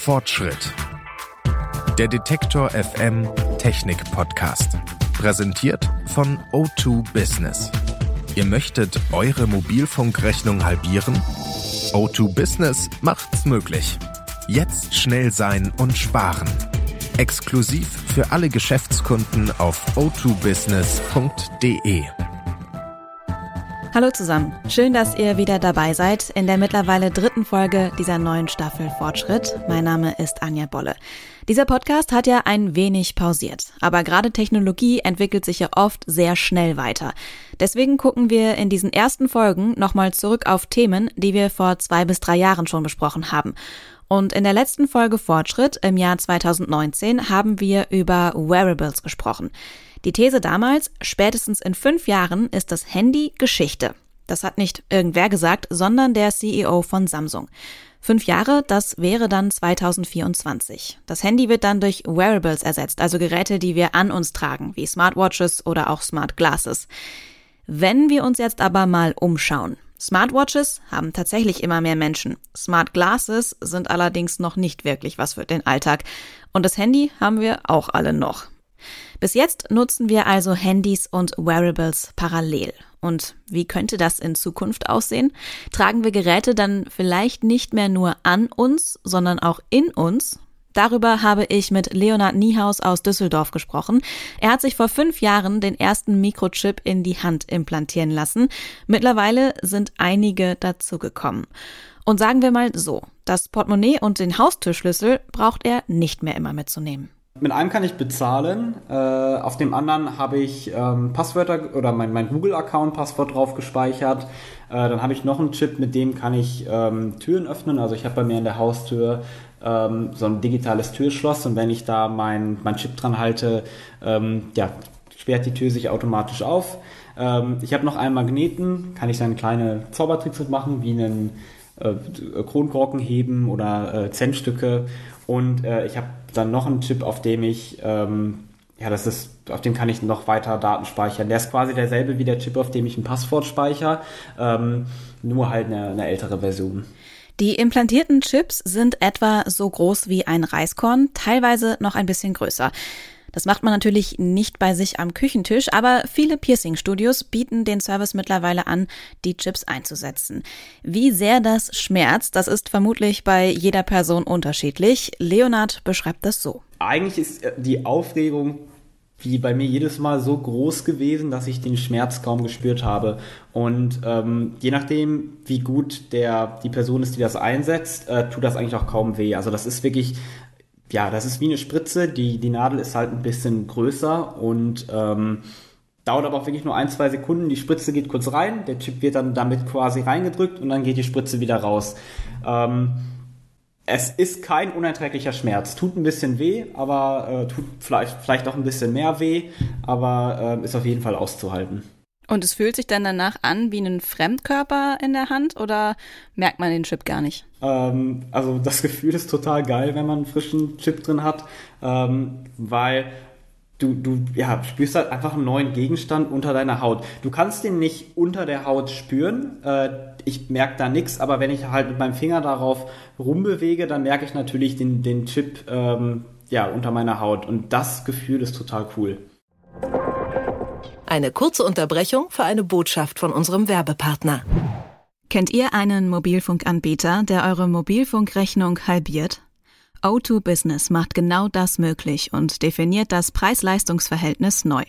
Fortschritt. Der Detektor FM Technik Podcast. Präsentiert von O2 Business. Ihr möchtet eure Mobilfunkrechnung halbieren? O2 Business macht's möglich. Jetzt schnell sein und sparen. Exklusiv für alle Geschäftskunden auf o2business.de. Hallo zusammen, schön, dass ihr wieder dabei seid in der mittlerweile dritten Folge dieser neuen Staffel Fortschritt. Mein Name ist Anja Bolle. Dieser Podcast hat ja ein wenig pausiert, aber gerade Technologie entwickelt sich ja oft sehr schnell weiter. Deswegen gucken wir in diesen ersten Folgen nochmal zurück auf Themen, die wir vor zwei bis drei Jahren schon besprochen haben. Und in der letzten Folge Fortschritt im Jahr 2019 haben wir über Wearables gesprochen. Die These damals, spätestens in fünf Jahren ist das Handy Geschichte. Das hat nicht irgendwer gesagt, sondern der CEO von Samsung. Fünf Jahre, das wäre dann 2024. Das Handy wird dann durch Wearables ersetzt, also Geräte, die wir an uns tragen, wie Smartwatches oder auch Smart Glasses. Wenn wir uns jetzt aber mal umschauen. Smartwatches haben tatsächlich immer mehr Menschen. Smart Glasses sind allerdings noch nicht wirklich was für den Alltag. Und das Handy haben wir auch alle noch. Bis jetzt nutzen wir also Handys und Wearables parallel. Und wie könnte das in Zukunft aussehen? Tragen wir Geräte dann vielleicht nicht mehr nur an uns, sondern auch in uns? Darüber habe ich mit Leonard Niehaus aus Düsseldorf gesprochen. Er hat sich vor fünf Jahren den ersten Mikrochip in die Hand implantieren lassen. Mittlerweile sind einige dazugekommen. Und sagen wir mal so, das Portemonnaie und den Haustürschlüssel braucht er nicht mehr immer mitzunehmen. Mit einem kann ich bezahlen, äh, auf dem anderen habe ich ähm, Passwörter oder mein, mein Google-Account-Passwort drauf gespeichert. Äh, dann habe ich noch einen Chip, mit dem kann ich ähm, Türen öffnen. Also ich habe bei mir in der Haustür ähm, so ein digitales Türschloss und wenn ich da mein, mein Chip dran halte, ähm, ja, sperrt die Tür sich automatisch auf. Ähm, ich habe noch einen Magneten, kann ich dann kleine Zaubertricks mitmachen, wie einen Kronkorken heben oder äh, Centstücke. Und äh, ich habe dann noch einen Chip, auf dem ich, ähm, ja, das ist, auf dem kann ich noch weiter Daten speichern. Der ist quasi derselbe wie der Chip, auf dem ich ein Passwort speichere, ähm, nur halt eine, eine ältere Version. Die implantierten Chips sind etwa so groß wie ein Reiskorn, teilweise noch ein bisschen größer. Das macht man natürlich nicht bei sich am Küchentisch, aber viele Piercing-Studios bieten den Service mittlerweile an, die Chips einzusetzen. Wie sehr das schmerzt, das ist vermutlich bei jeder Person unterschiedlich. Leonard beschreibt das so. Eigentlich ist äh, die Aufregung wie bei mir jedes Mal so groß gewesen, dass ich den Schmerz kaum gespürt habe. Und ähm, je nachdem, wie gut der die Person ist, die das einsetzt, äh, tut das eigentlich auch kaum weh. Also das ist wirklich ja, das ist wie eine Spritze. Die, die Nadel ist halt ein bisschen größer und ähm, dauert aber auch wirklich nur ein, zwei Sekunden. Die Spritze geht kurz rein, der Chip wird dann damit quasi reingedrückt und dann geht die Spritze wieder raus. Ähm, es ist kein unerträglicher Schmerz. Tut ein bisschen weh, aber äh, tut vielleicht, vielleicht auch ein bisschen mehr weh, aber äh, ist auf jeden Fall auszuhalten. Und es fühlt sich dann danach an wie ein Fremdkörper in der Hand oder merkt man den Chip gar nicht? Ähm, also das Gefühl ist total geil, wenn man einen frischen Chip drin hat, ähm, weil du, du ja, spürst halt einfach einen neuen Gegenstand unter deiner Haut. Du kannst den nicht unter der Haut spüren. Äh, ich merke da nichts, aber wenn ich halt mit meinem Finger darauf rumbewege, dann merke ich natürlich den, den Chip ähm, ja, unter meiner Haut. Und das Gefühl ist total cool. Eine kurze Unterbrechung für eine Botschaft von unserem Werbepartner. Kennt ihr einen Mobilfunkanbieter, der eure Mobilfunkrechnung halbiert? O2 Business macht genau das möglich und definiert das Preis-Leistungs-Verhältnis neu.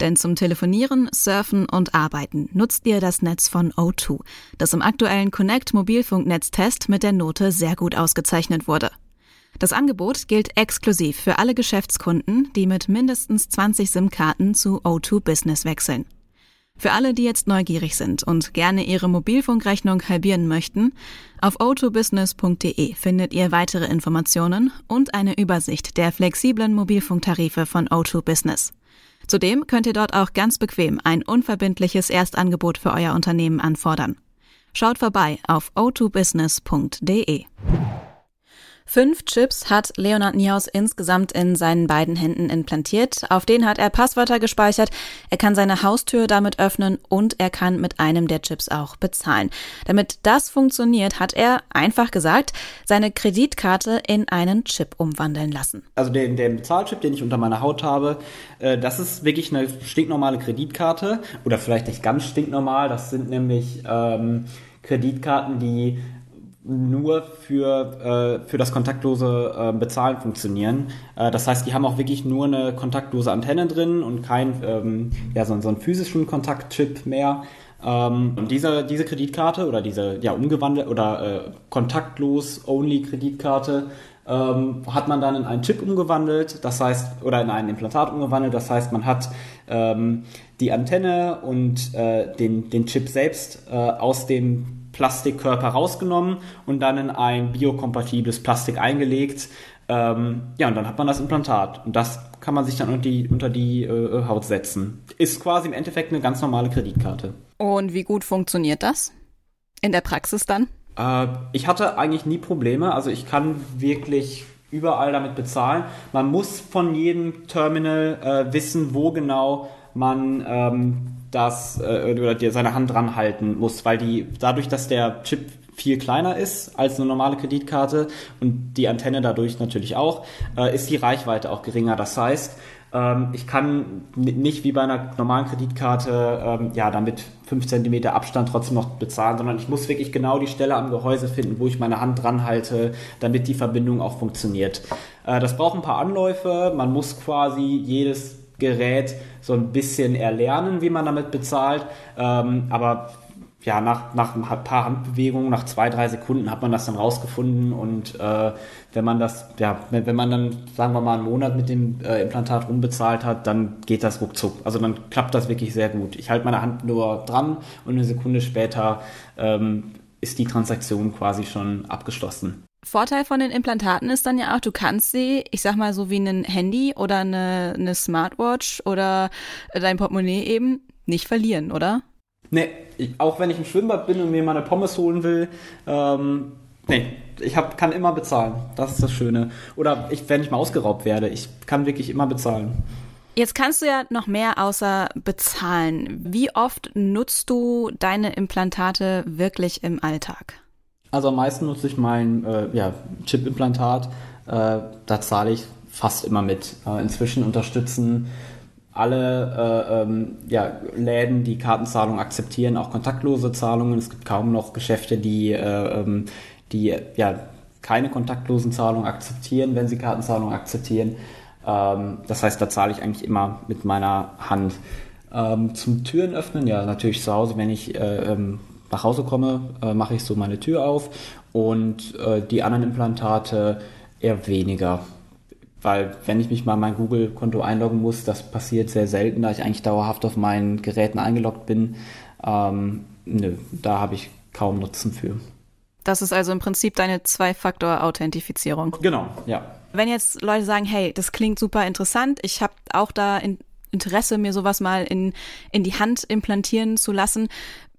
Denn zum Telefonieren, Surfen und Arbeiten nutzt ihr das Netz von O2, das im aktuellen Connect Mobilfunknetztest mit der Note sehr gut ausgezeichnet wurde. Das Angebot gilt exklusiv für alle Geschäftskunden, die mit mindestens 20 SIM-Karten zu O2 Business wechseln. Für alle, die jetzt neugierig sind und gerne ihre Mobilfunkrechnung halbieren möchten, auf o2business.de findet ihr weitere Informationen und eine Übersicht der flexiblen Mobilfunktarife von O2 Business. Zudem könnt ihr dort auch ganz bequem ein unverbindliches Erstangebot für euer Unternehmen anfordern. Schaut vorbei auf o2business.de. Fünf Chips hat Leonard Niehaus insgesamt in seinen beiden Händen implantiert. Auf denen hat er Passwörter gespeichert. Er kann seine Haustür damit öffnen und er kann mit einem der Chips auch bezahlen. Damit das funktioniert, hat er, einfach gesagt, seine Kreditkarte in einen Chip umwandeln lassen. Also den, den Bezahlchip, den ich unter meiner Haut habe, äh, das ist wirklich eine stinknormale Kreditkarte. Oder vielleicht nicht ganz stinknormal. Das sind nämlich ähm, Kreditkarten, die nur für, äh, für das kontaktlose äh, Bezahlen funktionieren. Äh, das heißt, die haben auch wirklich nur eine kontaktlose Antenne drin und kein ähm, ja, so, so einen physischen Kontaktchip mehr. Ähm, und diese, diese Kreditkarte oder diese ja umgewandelt oder äh, kontaktlos only Kreditkarte ähm, hat man dann in einen Chip umgewandelt, das heißt, oder in ein Implantat umgewandelt, das heißt, man hat ähm, die Antenne und äh, den, den Chip selbst äh, aus dem Plastikkörper rausgenommen und dann in ein biokompatibles Plastik eingelegt. Ähm, ja, und dann hat man das Implantat. Und das kann man sich dann unter die, unter die äh, Haut setzen. Ist quasi im Endeffekt eine ganz normale Kreditkarte. Und wie gut funktioniert das? In der Praxis dann? Äh, ich hatte eigentlich nie Probleme. Also ich kann wirklich überall damit bezahlen. Man muss von jedem Terminal äh, wissen, wo genau man ähm, das äh, oder dir seine Hand dran halten muss, weil die dadurch, dass der Chip viel kleiner ist als eine normale Kreditkarte und die Antenne dadurch natürlich auch, äh, ist die Reichweite auch geringer. Das heißt, ähm, ich kann nicht wie bei einer normalen Kreditkarte ähm, ja damit 5 cm Abstand trotzdem noch bezahlen, sondern ich muss wirklich genau die Stelle am Gehäuse finden, wo ich meine Hand dran halte, damit die Verbindung auch funktioniert. Äh, das braucht ein paar Anläufe. Man muss quasi jedes Gerät so ein bisschen erlernen, wie man damit bezahlt. Ähm, aber ja, nach, nach ein paar Handbewegungen, nach zwei, drei Sekunden hat man das dann rausgefunden und äh, wenn man das, ja, wenn, wenn man dann, sagen wir mal, einen Monat mit dem äh, Implantat rumbezahlt hat, dann geht das ruckzuck. Also dann klappt das wirklich sehr gut. Ich halte meine Hand nur dran und eine Sekunde später ähm, ist die Transaktion quasi schon abgeschlossen. Vorteil von den Implantaten ist dann ja auch, du kannst sie, ich sag mal so wie ein Handy oder eine, eine Smartwatch oder dein Portemonnaie eben, nicht verlieren, oder? Nee, ich, auch wenn ich im Schwimmbad bin und mir mal eine Pommes holen will, ähm, nee, ich hab, kann immer bezahlen. Das ist das Schöne. Oder ich, wenn ich mal ausgeraubt werde, ich kann wirklich immer bezahlen. Jetzt kannst du ja noch mehr außer bezahlen. Wie oft nutzt du deine Implantate wirklich im Alltag? Also am meisten nutze ich mein äh, ja, Chip-Implantat. Äh, da zahle ich fast immer mit. Äh, inzwischen unterstützen alle äh, ähm, ja, Läden, die Kartenzahlung akzeptieren, auch kontaktlose Zahlungen. Es gibt kaum noch Geschäfte, die, äh, ähm, die ja, keine kontaktlosen Zahlungen akzeptieren, wenn sie Kartenzahlung akzeptieren. Ähm, das heißt, da zahle ich eigentlich immer mit meiner Hand. Ähm, zum Türen öffnen, ja, natürlich zu Hause, wenn ich äh, ähm, nach Hause komme, äh, mache ich so meine Tür auf und äh, die anderen Implantate eher weniger. Weil wenn ich mich mal mein Google-Konto einloggen muss, das passiert sehr selten, da ich eigentlich dauerhaft auf meinen Geräten eingeloggt bin. Ähm, nö, da habe ich kaum Nutzen für. Das ist also im Prinzip deine Zwei-Faktor-Authentifizierung. Genau, ja. Wenn jetzt Leute sagen, hey, das klingt super interessant, ich habe auch da in Interesse, mir sowas mal in, in die Hand implantieren zu lassen.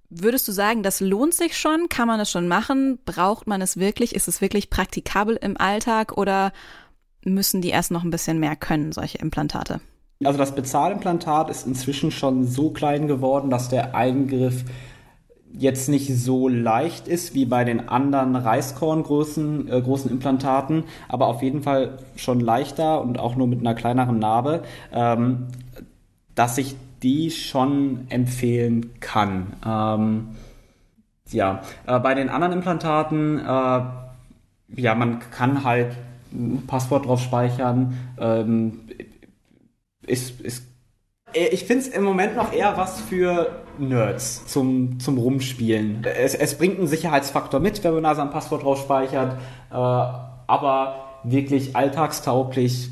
Würdest du sagen, das lohnt sich schon? Kann man es schon machen? Braucht man es wirklich? Ist es wirklich praktikabel im Alltag oder müssen die erst noch ein bisschen mehr können, solche Implantate? Also das Bezahlimplantat ist inzwischen schon so klein geworden, dass der Eingriff jetzt nicht so leicht ist wie bei den anderen Reiskorngroßen äh, großen Implantaten, aber auf jeden Fall schon leichter und auch nur mit einer kleineren Narbe, ähm, dass ich die schon empfehlen kann. Ähm, ja, äh, bei den anderen Implantaten, äh, ja, man kann halt ein Passwort drauf speichern. Ähm, ist, ist, äh, ich finde es im Moment noch eher was für Nerds zum, zum Rumspielen. Es, es bringt einen Sicherheitsfaktor mit, wenn man da sein Passwort drauf speichert, äh, aber wirklich alltagstauglich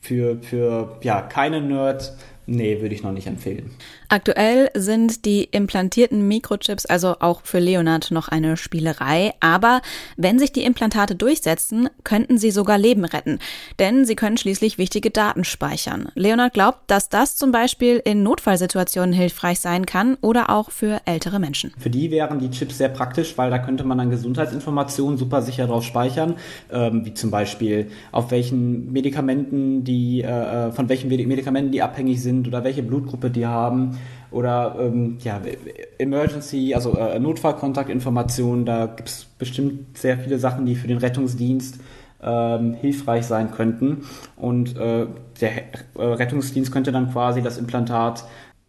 für, für ja, keine Nerd Nee, würde ich noch nicht empfehlen. Aktuell sind die implantierten Mikrochips also auch für Leonard noch eine Spielerei, aber wenn sich die Implantate durchsetzen, könnten sie sogar Leben retten, denn sie können schließlich wichtige Daten speichern. Leonard glaubt, dass das zum Beispiel in Notfallsituationen hilfreich sein kann oder auch für ältere Menschen. Für die wären die Chips sehr praktisch, weil da könnte man dann Gesundheitsinformationen super sicher drauf speichern, ähm, wie zum Beispiel auf welchen Medikamenten die, äh, äh von welchen Medikamenten die abhängig sind sind oder welche Blutgruppe die haben oder ähm, ja, Emergency, also äh, Notfallkontaktinformationen. Da gibt es bestimmt sehr viele Sachen, die für den Rettungsdienst ähm, hilfreich sein könnten. Und äh, der äh, Rettungsdienst könnte dann quasi das Implantat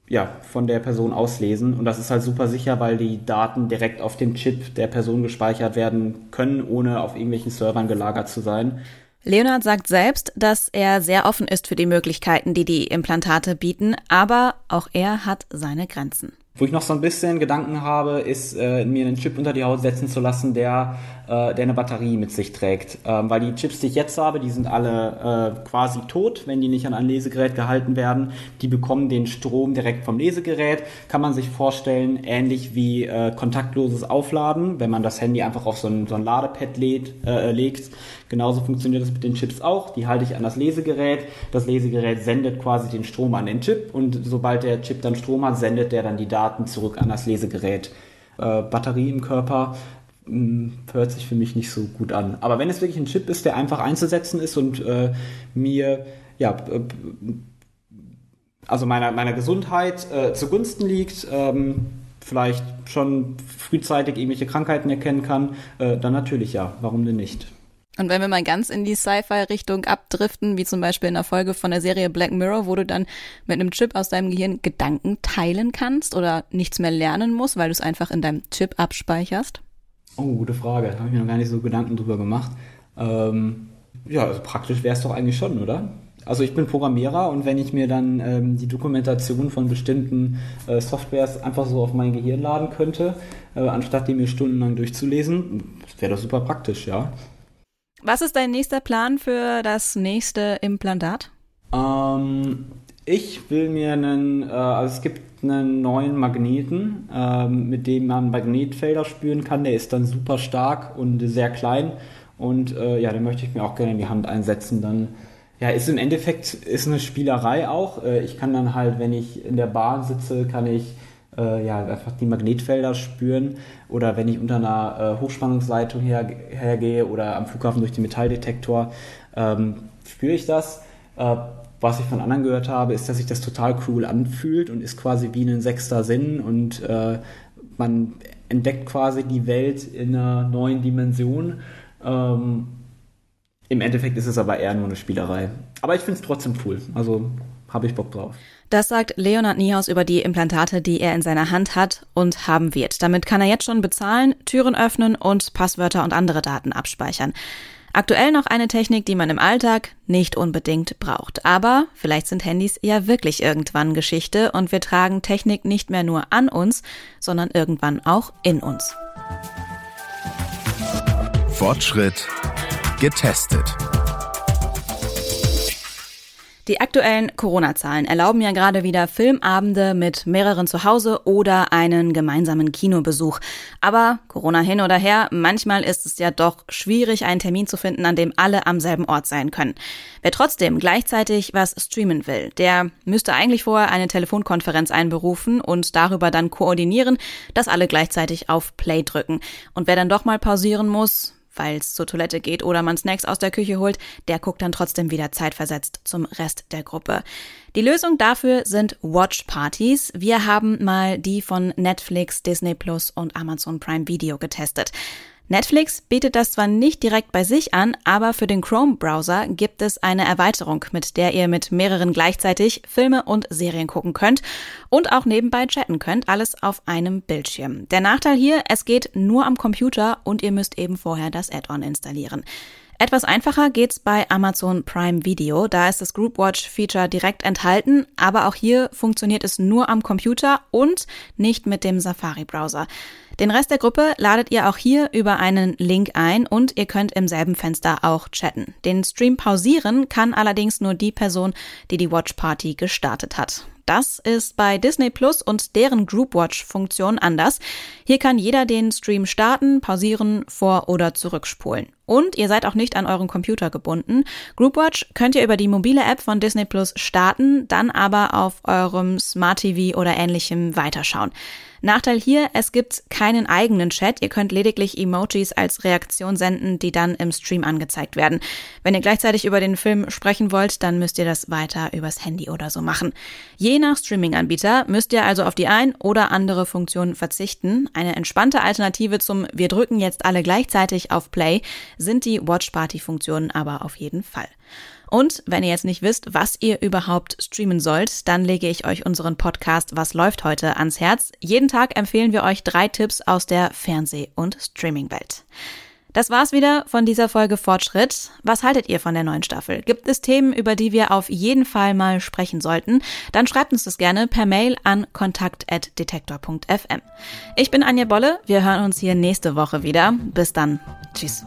ja, von der Person auslesen. Und das ist halt super sicher, weil die Daten direkt auf dem Chip der Person gespeichert werden können, ohne auf irgendwelchen Servern gelagert zu sein. Leonard sagt selbst, dass er sehr offen ist für die Möglichkeiten, die die Implantate bieten, aber auch er hat seine Grenzen. Wo ich noch so ein bisschen Gedanken habe, ist, äh, mir einen Chip unter die Haut setzen zu lassen, der, äh, der eine Batterie mit sich trägt. Ähm, weil die Chips, die ich jetzt habe, die sind alle äh, quasi tot, wenn die nicht an ein Lesegerät gehalten werden. Die bekommen den Strom direkt vom Lesegerät. Kann man sich vorstellen, ähnlich wie äh, kontaktloses Aufladen, wenn man das Handy einfach auf so ein, so ein Ladepad lädt, äh, legt. Genauso funktioniert das mit den Chips auch. Die halte ich an das Lesegerät. Das Lesegerät sendet quasi den Strom an den Chip und sobald der Chip dann Strom hat, sendet der dann die Daten zurück an das Lesegerät. Äh, Batterie im Körper hört sich für mich nicht so gut an. Aber wenn es wirklich ein Chip ist, der einfach einzusetzen ist und äh, mir ja also meiner, meiner Gesundheit äh, zugunsten liegt, ähm, vielleicht schon frühzeitig irgendwelche Krankheiten erkennen kann, äh, dann natürlich ja. Warum denn nicht? Und wenn wir mal ganz in die Sci-Fi-Richtung abdriften, wie zum Beispiel in der Folge von der Serie Black Mirror, wo du dann mit einem Chip aus deinem Gehirn Gedanken teilen kannst oder nichts mehr lernen musst, weil du es einfach in deinem Chip abspeicherst? Oh, gute Frage. Da habe ich mir noch gar nicht so Gedanken drüber gemacht. Ähm, ja, also praktisch wäre es doch eigentlich schon, oder? Also ich bin Programmierer und wenn ich mir dann ähm, die Dokumentation von bestimmten äh, Softwares einfach so auf mein Gehirn laden könnte, äh, anstatt die mir stundenlang durchzulesen, wäre das super praktisch, ja. Was ist dein nächster Plan für das nächste Implantat? Ähm, ich will mir einen, äh, also es gibt einen neuen Magneten, ähm, mit dem man Magnetfelder spüren kann. Der ist dann super stark und sehr klein. Und äh, ja, den möchte ich mir auch gerne in die Hand einsetzen. Dann ja, ist im Endeffekt ist eine Spielerei auch. Äh, ich kann dann halt, wenn ich in der Bahn sitze, kann ich äh, ja, einfach die Magnetfelder spüren. Oder wenn ich unter einer äh, Hochspannungsleitung her, hergehe oder am Flughafen durch den Metalldetektor, ähm, spüre ich das. Äh, was ich von anderen gehört habe, ist, dass sich das total cool anfühlt und ist quasi wie ein sechster Sinn und äh, man entdeckt quasi die Welt in einer neuen Dimension. Ähm, Im Endeffekt ist es aber eher nur eine Spielerei. Aber ich finde es trotzdem cool. Also habe ich Bock drauf. Das sagt Leonard Niehaus über die Implantate, die er in seiner Hand hat und haben wird. Damit kann er jetzt schon bezahlen, Türen öffnen und Passwörter und andere Daten abspeichern. Aktuell noch eine Technik, die man im Alltag nicht unbedingt braucht. Aber vielleicht sind Handys ja wirklich irgendwann Geschichte und wir tragen Technik nicht mehr nur an uns, sondern irgendwann auch in uns. Fortschritt getestet. Die aktuellen Corona-Zahlen erlauben ja gerade wieder Filmabende mit mehreren zu Hause oder einen gemeinsamen Kinobesuch. Aber Corona hin oder her, manchmal ist es ja doch schwierig, einen Termin zu finden, an dem alle am selben Ort sein können. Wer trotzdem gleichzeitig was streamen will, der müsste eigentlich vorher eine Telefonkonferenz einberufen und darüber dann koordinieren, dass alle gleichzeitig auf Play drücken. Und wer dann doch mal pausieren muss, weil es zur Toilette geht oder man Snacks aus der Küche holt, der guckt dann trotzdem wieder zeitversetzt zum Rest der Gruppe. Die Lösung dafür sind Watch Parties. Wir haben mal die von Netflix, Disney Plus und Amazon Prime Video getestet. Netflix bietet das zwar nicht direkt bei sich an, aber für den Chrome-Browser gibt es eine Erweiterung, mit der ihr mit mehreren gleichzeitig Filme und Serien gucken könnt und auch nebenbei chatten könnt, alles auf einem Bildschirm. Der Nachteil hier, es geht nur am Computer und ihr müsst eben vorher das Add-on installieren. Etwas einfacher geht's bei Amazon Prime Video. Da ist das Group Watch Feature direkt enthalten, aber auch hier funktioniert es nur am Computer und nicht mit dem Safari Browser. Den Rest der Gruppe ladet ihr auch hier über einen Link ein und ihr könnt im selben Fenster auch chatten. Den Stream pausieren kann allerdings nur die Person, die die Watch Party gestartet hat. Das ist bei Disney Plus und deren Group Watch Funktion anders. Hier kann jeder den Stream starten, pausieren, vor- oder zurückspulen. Und ihr seid auch nicht an euren Computer gebunden. Groupwatch könnt ihr über die mobile App von Disney Plus starten, dann aber auf eurem Smart TV oder ähnlichem weiterschauen. Nachteil hier, es gibt keinen eigenen Chat. Ihr könnt lediglich Emojis als Reaktion senden, die dann im Stream angezeigt werden. Wenn ihr gleichzeitig über den Film sprechen wollt, dann müsst ihr das weiter übers Handy oder so machen. Je nach Streaming-Anbieter müsst ihr also auf die ein oder andere Funktion verzichten. Eine entspannte Alternative zum Wir drücken jetzt alle gleichzeitig auf Play sind die Watch Party Funktionen aber auf jeden Fall. Und wenn ihr jetzt nicht wisst, was ihr überhaupt streamen sollt, dann lege ich euch unseren Podcast Was läuft heute ans Herz. Jeden Tag empfehlen wir euch drei Tipps aus der Fernseh- und Streaming-Welt. Das war's wieder von dieser Folge Fortschritt. Was haltet ihr von der neuen Staffel? Gibt es Themen, über die wir auf jeden Fall mal sprechen sollten? Dann schreibt uns das gerne per Mail an kontakt.detektor.fm. Ich bin Anja Bolle. Wir hören uns hier nächste Woche wieder. Bis dann. Tschüss.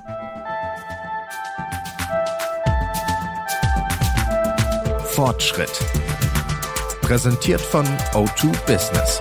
Fortschritt. Präsentiert von O2 Business.